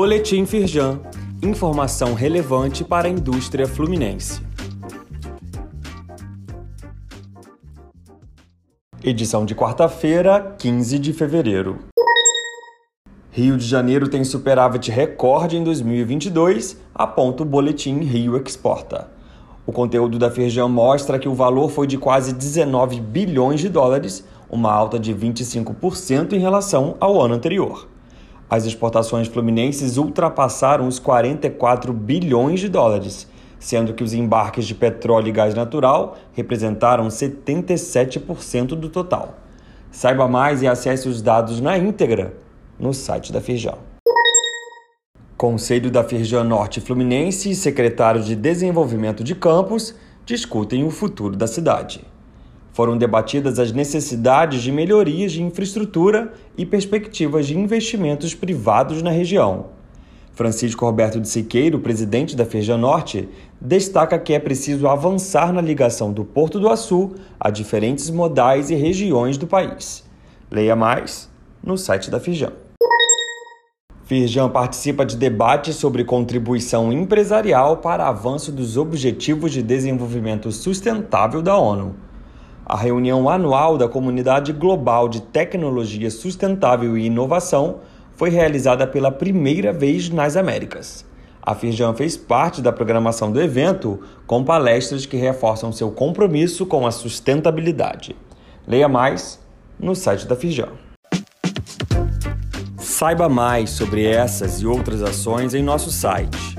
Boletim Firjan. Informação relevante para a indústria fluminense. Edição de quarta-feira, 15 de fevereiro. Rio de Janeiro tem superávit recorde em 2022, aponta o boletim Rio Exporta. O conteúdo da Firjan mostra que o valor foi de quase 19 bilhões de dólares, uma alta de 25% em relação ao ano anterior. As exportações fluminenses ultrapassaram os 44 bilhões de dólares, sendo que os embarques de petróleo e gás natural representaram 77% do total. Saiba mais e acesse os dados na íntegra no site da Firjan. Conselho da Firjan Norte Fluminense e secretário de Desenvolvimento de Campos discutem o futuro da cidade. Foram debatidas as necessidades de melhorias de infraestrutura e perspectivas de investimentos privados na região. Francisco Roberto de Siqueiro, presidente da Norte, destaca que é preciso avançar na ligação do Porto do Açu a diferentes modais e regiões do país. Leia mais no site da Firjan. Firjan participa de debates sobre contribuição empresarial para avanço dos Objetivos de Desenvolvimento Sustentável da ONU. A reunião anual da Comunidade Global de Tecnologia Sustentável e Inovação foi realizada pela primeira vez nas Américas. A Firjan fez parte da programação do evento com palestras que reforçam seu compromisso com a sustentabilidade. Leia mais no site da Firjan. Saiba mais sobre essas e outras ações em nosso site